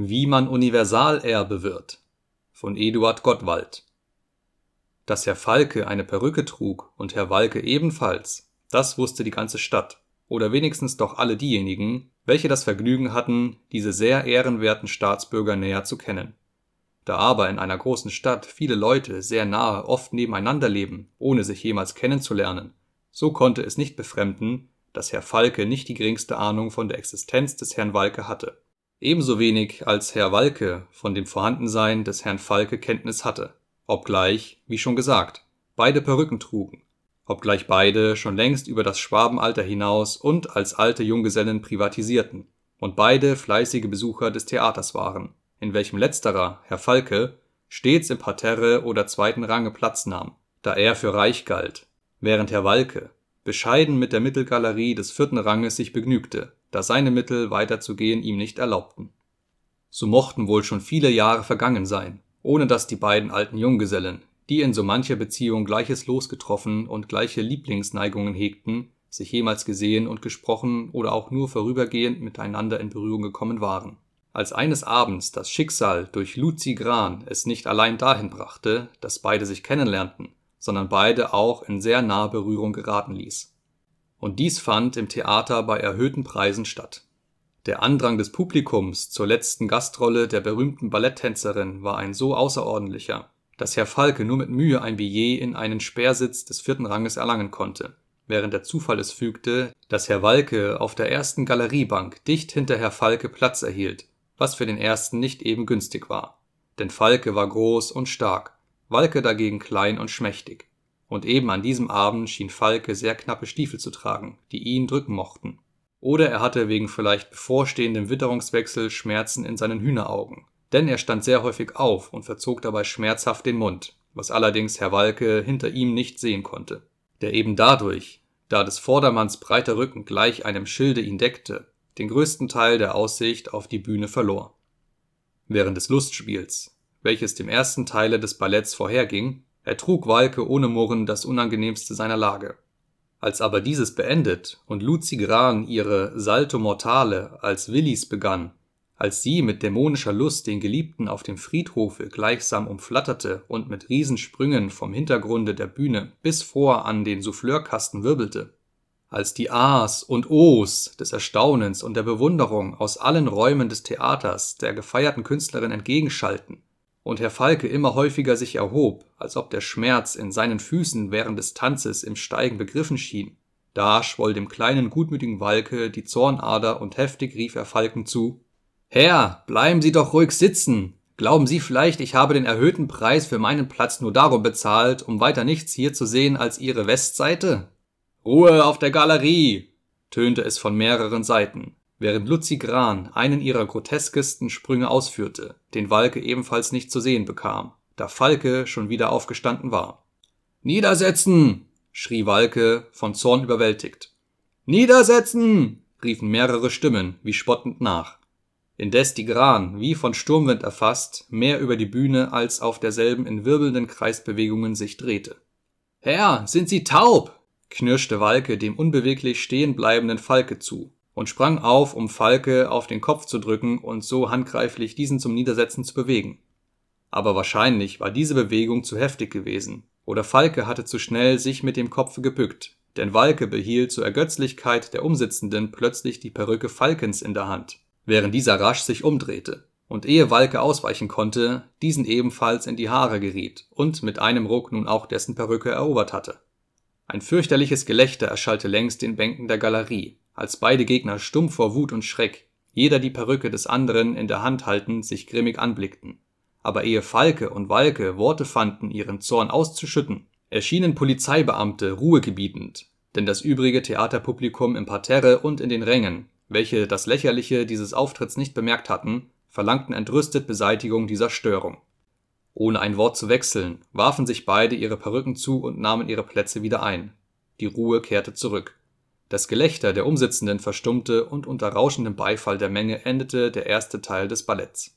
Wie man Universalerbe wird von Eduard Gottwald Dass Herr Falke eine Perücke trug und Herr Walke ebenfalls, das wusste die ganze Stadt, oder wenigstens doch alle diejenigen, welche das Vergnügen hatten, diese sehr ehrenwerten Staatsbürger näher zu kennen. Da aber in einer großen Stadt viele Leute sehr nahe oft nebeneinander leben, ohne sich jemals kennenzulernen, so konnte es nicht befremden, dass Herr Falke nicht die geringste Ahnung von der Existenz des Herrn Walke hatte Ebenso wenig als Herr Walke von dem Vorhandensein des Herrn Falke Kenntnis hatte, obgleich, wie schon gesagt, beide Perücken trugen, obgleich beide schon längst über das Schwabenalter hinaus und als alte Junggesellen privatisierten und beide fleißige Besucher des Theaters waren, in welchem letzterer, Herr Falke, stets im Parterre oder zweiten Range Platz nahm, da er für reich galt, während Herr Walke bescheiden mit der Mittelgalerie des vierten Ranges sich begnügte da seine Mittel weiterzugehen ihm nicht erlaubten. So mochten wohl schon viele Jahre vergangen sein, ohne dass die beiden alten Junggesellen, die in so mancher Beziehung gleiches Los getroffen und gleiche Lieblingsneigungen hegten, sich jemals gesehen und gesprochen oder auch nur vorübergehend miteinander in Berührung gekommen waren. Als eines Abends das Schicksal durch Luzi Gran es nicht allein dahin brachte, dass beide sich kennenlernten, sondern beide auch in sehr nahe Berührung geraten ließ und dies fand im Theater bei erhöhten Preisen statt. Der Andrang des Publikums zur letzten Gastrolle der berühmten Balletttänzerin war ein so außerordentlicher, dass Herr Falke nur mit Mühe ein Billet in einen Speersitz des vierten Ranges erlangen konnte, während der Zufall es fügte, dass Herr Walke auf der ersten Galeriebank dicht hinter Herr Falke Platz erhielt, was für den ersten nicht eben günstig war. Denn Falke war groß und stark, Walke dagegen klein und schmächtig und eben an diesem Abend schien Falke sehr knappe Stiefel zu tragen, die ihn drücken mochten. Oder er hatte wegen vielleicht bevorstehendem Witterungswechsel Schmerzen in seinen Hühneraugen. Denn er stand sehr häufig auf und verzog dabei schmerzhaft den Mund, was allerdings Herr Walke hinter ihm nicht sehen konnte. Der eben dadurch, da des Vordermanns breiter Rücken gleich einem Schilde ihn deckte, den größten Teil der Aussicht auf die Bühne verlor. Während des Lustspiels, welches dem ersten Teile des Balletts vorherging, ertrug Walke ohne Murren das Unangenehmste seiner Lage. Als aber dieses beendet und Luzi Gran ihre Salto Mortale als Willis begann, als sie mit dämonischer Lust den Geliebten auf dem Friedhofe gleichsam umflatterte und mit Riesensprüngen vom Hintergrunde der Bühne bis vor an den Souffleurkasten wirbelte, als die A's und O's des Erstaunens und der Bewunderung aus allen Räumen des Theaters der gefeierten Künstlerin entgegenschallten, und Herr Falke immer häufiger sich erhob, als ob der Schmerz in seinen Füßen während des Tanzes im Steigen begriffen schien. Da schwoll dem kleinen gutmütigen Walke die Zornader und heftig rief er Falken zu Herr, bleiben Sie doch ruhig sitzen. Glauben Sie vielleicht, ich habe den erhöhten Preis für meinen Platz nur darum bezahlt, um weiter nichts hier zu sehen als Ihre Westseite? Ruhe auf der Galerie, tönte es von mehreren Seiten während Luzi Gran einen ihrer groteskesten Sprünge ausführte, den Walke ebenfalls nicht zu sehen bekam, da Falke schon wieder aufgestanden war. Niedersetzen! schrie Walke, von Zorn überwältigt. Niedersetzen! riefen mehrere Stimmen, wie spottend nach. Indes die Gran, wie von Sturmwind erfasst, mehr über die Bühne als auf derselben in wirbelnden Kreisbewegungen sich drehte. Herr, sind Sie taub? knirschte Walke dem unbeweglich stehen bleibenden Falke zu, und sprang auf, um Falke auf den Kopf zu drücken und so handgreiflich diesen zum Niedersetzen zu bewegen. Aber wahrscheinlich war diese Bewegung zu heftig gewesen, oder Falke hatte zu schnell sich mit dem Kopf gebückt, denn Walke behielt zur Ergötzlichkeit der Umsitzenden plötzlich die Perücke Falkens in der Hand, während dieser rasch sich umdrehte, und ehe Walke ausweichen konnte, diesen ebenfalls in die Haare geriet und mit einem Ruck nun auch dessen Perücke erobert hatte. Ein fürchterliches Gelächter erschallte längs den Bänken der Galerie, als beide Gegner stumm vor Wut und Schreck, jeder die Perücke des anderen in der Hand haltend, sich grimmig anblickten. Aber ehe Falke und Walke Worte fanden, ihren Zorn auszuschütten, erschienen Polizeibeamte Ruhe gebietend, denn das übrige Theaterpublikum im Parterre und in den Rängen, welche das Lächerliche dieses Auftritts nicht bemerkt hatten, verlangten entrüstet Beseitigung dieser Störung. Ohne ein Wort zu wechseln, warfen sich beide ihre Perücken zu und nahmen ihre Plätze wieder ein. Die Ruhe kehrte zurück. Das Gelächter der Umsitzenden verstummte und unter rauschendem Beifall der Menge endete der erste Teil des Balletts.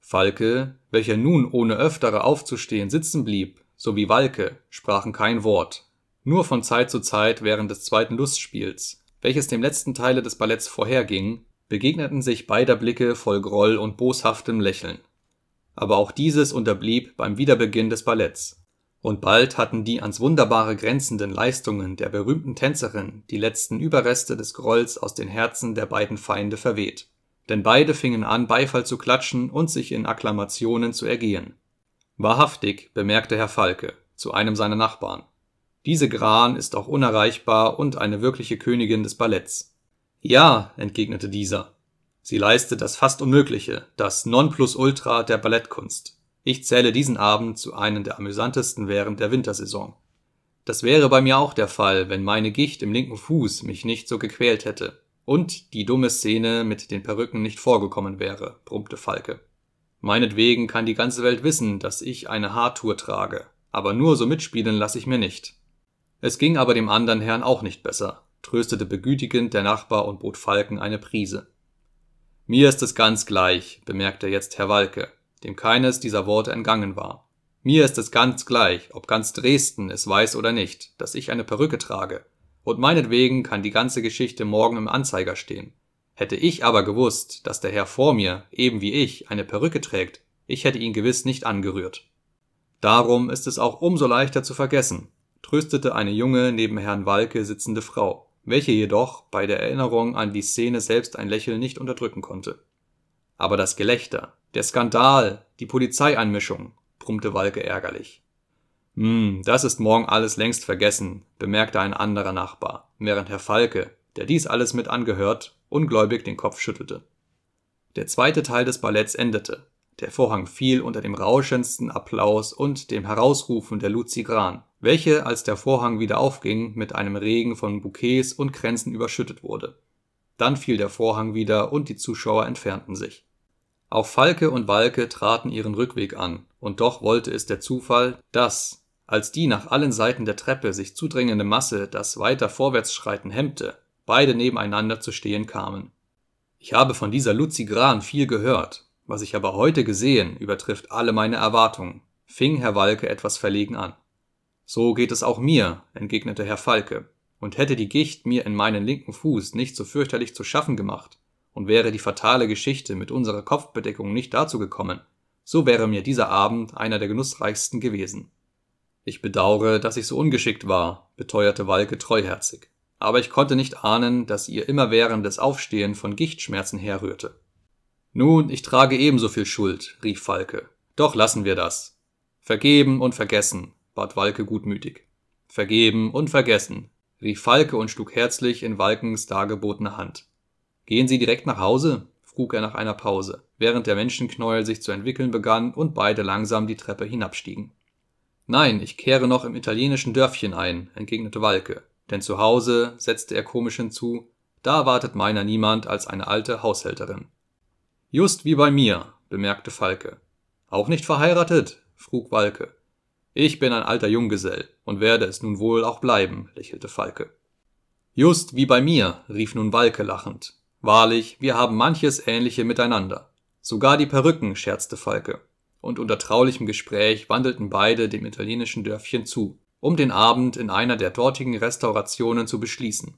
Falke, welcher nun ohne öftere aufzustehen sitzen blieb, sowie Walke sprachen kein Wort, nur von Zeit zu Zeit während des zweiten Lustspiels, welches dem letzten Teile des Balletts vorherging, begegneten sich beider Blicke voll Groll und boshaftem Lächeln. Aber auch dieses unterblieb beim Wiederbeginn des Balletts und bald hatten die ans Wunderbare grenzenden Leistungen der berühmten Tänzerin die letzten Überreste des Grolls aus den Herzen der beiden Feinde verweht. Denn beide fingen an, Beifall zu klatschen und sich in Akklamationen zu ergehen. Wahrhaftig, bemerkte Herr Falke zu einem seiner Nachbarn. Diese Gran ist auch unerreichbar und eine wirkliche Königin des Balletts. Ja, entgegnete dieser. Sie leistet das fast Unmögliche, das Nonplusultra der Ballettkunst. Ich zähle diesen Abend zu einem der amüsantesten während der Wintersaison. Das wäre bei mir auch der Fall, wenn meine Gicht im linken Fuß mich nicht so gequält hätte und die dumme Szene mit den Perücken nicht vorgekommen wäre, brummte Falke. Meinetwegen kann die ganze Welt wissen, dass ich eine Haartour trage, aber nur so mitspielen lasse ich mir nicht. Es ging aber dem anderen Herrn auch nicht besser, tröstete begütigend der Nachbar und bot Falken eine Prise. Mir ist es ganz gleich, bemerkte jetzt Herr Walke, dem keines dieser Worte entgangen war. Mir ist es ganz gleich, ob ganz Dresden es weiß oder nicht, dass ich eine Perücke trage, und meinetwegen kann die ganze Geschichte morgen im Anzeiger stehen. Hätte ich aber gewusst, dass der Herr vor mir, eben wie ich, eine Perücke trägt, ich hätte ihn gewiss nicht angerührt. Darum ist es auch umso leichter zu vergessen, tröstete eine junge, neben Herrn Walke sitzende Frau, welche jedoch bei der Erinnerung an die Szene selbst ein Lächeln nicht unterdrücken konnte. Aber das Gelächter, der Skandal, die Polizeieinmischung, brummte Walke ärgerlich. Hm, das ist morgen alles längst vergessen, bemerkte ein anderer Nachbar, während Herr Falke, der dies alles mit angehört, ungläubig den Kopf schüttelte. Der zweite Teil des Balletts endete. Der Vorhang fiel unter dem rauschendsten Applaus und dem Herausrufen der Luzi Gran, welche, als der Vorhang wieder aufging, mit einem Regen von Bouquets und Kränzen überschüttet wurde. Dann fiel der Vorhang wieder und die Zuschauer entfernten sich. Auch Falke und Walke traten ihren Rückweg an, und doch wollte es der Zufall, dass, als die nach allen Seiten der Treppe sich zudrängende Masse das weiter Vorwärtsschreiten hemmte, beide nebeneinander zu stehen kamen. Ich habe von dieser Luzi Gran viel gehört, was ich aber heute gesehen, übertrifft alle meine Erwartungen, fing Herr Walke etwas verlegen an. So geht es auch mir, entgegnete Herr Falke, und hätte die Gicht mir in meinen linken Fuß nicht so fürchterlich zu schaffen gemacht, und wäre die fatale Geschichte mit unserer Kopfbedeckung nicht dazu gekommen, so wäre mir dieser Abend einer der genussreichsten gewesen. Ich bedaure, dass ich so ungeschickt war, beteuerte Walke treuherzig. Aber ich konnte nicht ahnen, dass ihr immerwährendes Aufstehen von Gichtschmerzen herrührte. Nun, ich trage ebenso viel Schuld, rief Falke. Doch lassen wir das. Vergeben und vergessen, bat Walke gutmütig. Vergeben und vergessen, rief Falke und schlug herzlich in Walkens dargebotene Hand. Gehen Sie direkt nach Hause? frug er nach einer Pause, während der Menschenknäuel sich zu entwickeln begann und beide langsam die Treppe hinabstiegen. Nein, ich kehre noch im italienischen Dörfchen ein, entgegnete Walke, denn zu Hause, setzte er komisch hinzu, da wartet meiner niemand als eine alte Haushälterin. Just wie bei mir, bemerkte Falke. Auch nicht verheiratet? frug Walke. Ich bin ein alter Junggesell und werde es nun wohl auch bleiben, lächelte Falke. Just wie bei mir, rief nun Walke lachend. Wahrlich, wir haben manches ähnliche miteinander. Sogar die Perücken, scherzte Falke. Und unter traulichem Gespräch wandelten beide dem italienischen Dörfchen zu, um den Abend in einer der dortigen Restaurationen zu beschließen.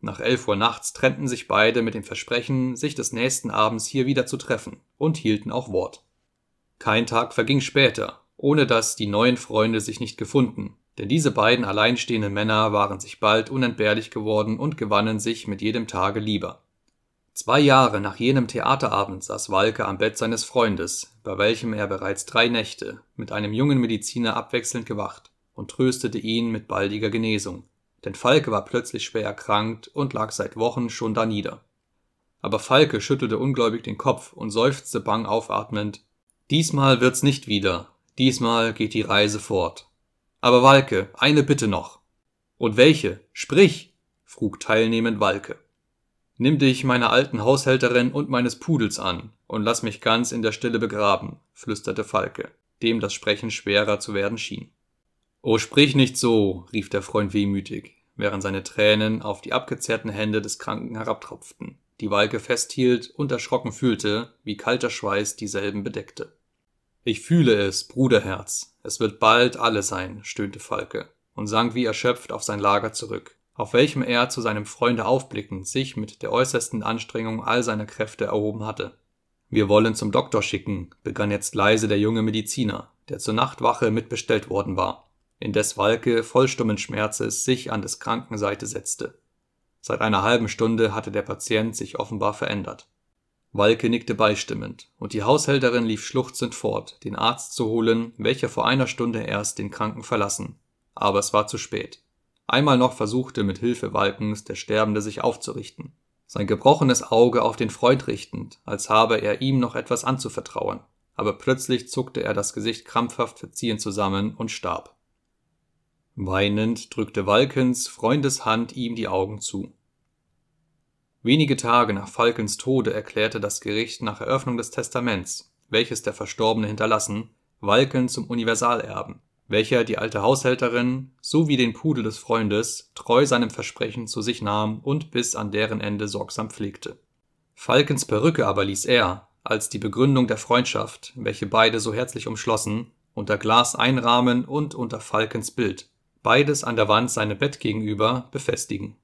Nach elf Uhr nachts trennten sich beide mit dem Versprechen, sich des nächsten Abends hier wieder zu treffen, und hielten auch Wort. Kein Tag verging später, ohne dass die neuen Freunde sich nicht gefunden, denn diese beiden alleinstehenden Männer waren sich bald unentbehrlich geworden und gewannen sich mit jedem Tage lieber. Zwei Jahre nach jenem Theaterabend saß Walke am Bett seines Freundes, bei welchem er bereits drei Nächte mit einem jungen Mediziner abwechselnd gewacht und tröstete ihn mit baldiger Genesung, denn Falke war plötzlich schwer erkrankt und lag seit Wochen schon danieder. Aber Falke schüttelte ungläubig den Kopf und seufzte bang aufatmend Diesmal wird's nicht wieder, diesmal geht die Reise fort. Aber Walke, eine Bitte noch. Und welche? Sprich, frug teilnehmend Walke. Nimm dich meiner alten Haushälterin und meines Pudels an und lass mich ganz in der Stille begraben, flüsterte Falke, dem das Sprechen schwerer zu werden schien. Oh, sprich nicht so, rief der Freund wehmütig, während seine Tränen auf die abgezerrten Hände des Kranken herabtropften, die Walke festhielt und erschrocken fühlte, wie kalter Schweiß dieselben bedeckte. Ich fühle es, Bruderherz, es wird bald alle sein, stöhnte Falke und sank wie erschöpft auf sein Lager zurück auf welchem er zu seinem Freunde aufblickend sich mit der äußersten Anstrengung all seiner Kräfte erhoben hatte. Wir wollen zum Doktor schicken, begann jetzt leise der junge Mediziner, der zur Nachtwache mitbestellt worden war, indes Walke voll stummen Schmerzes sich an des Kranken Seite setzte. Seit einer halben Stunde hatte der Patient sich offenbar verändert. Walke nickte beistimmend, und die Haushälterin lief schluchzend fort, den Arzt zu holen, welcher vor einer Stunde erst den Kranken verlassen. Aber es war zu spät. Einmal noch versuchte mit Hilfe Walkens der Sterbende sich aufzurichten, sein gebrochenes Auge auf den Freund richtend, als habe er ihm noch etwas anzuvertrauen, aber plötzlich zuckte er das Gesicht krampfhaft verziehend zusammen und starb. Weinend drückte Walkens Freundes Hand ihm die Augen zu. Wenige Tage nach Falkens Tode erklärte das Gericht nach Eröffnung des Testaments, welches der Verstorbene hinterlassen, Walken zum Universalerben, welcher die alte Haushälterin sowie den Pudel des Freundes treu seinem Versprechen zu sich nahm und bis an deren Ende sorgsam pflegte. Falkens Perücke aber ließ er, als die Begründung der Freundschaft, welche beide so herzlich umschlossen, unter Glas einrahmen und unter Falkens Bild, beides an der Wand seinem Bett gegenüber, befestigen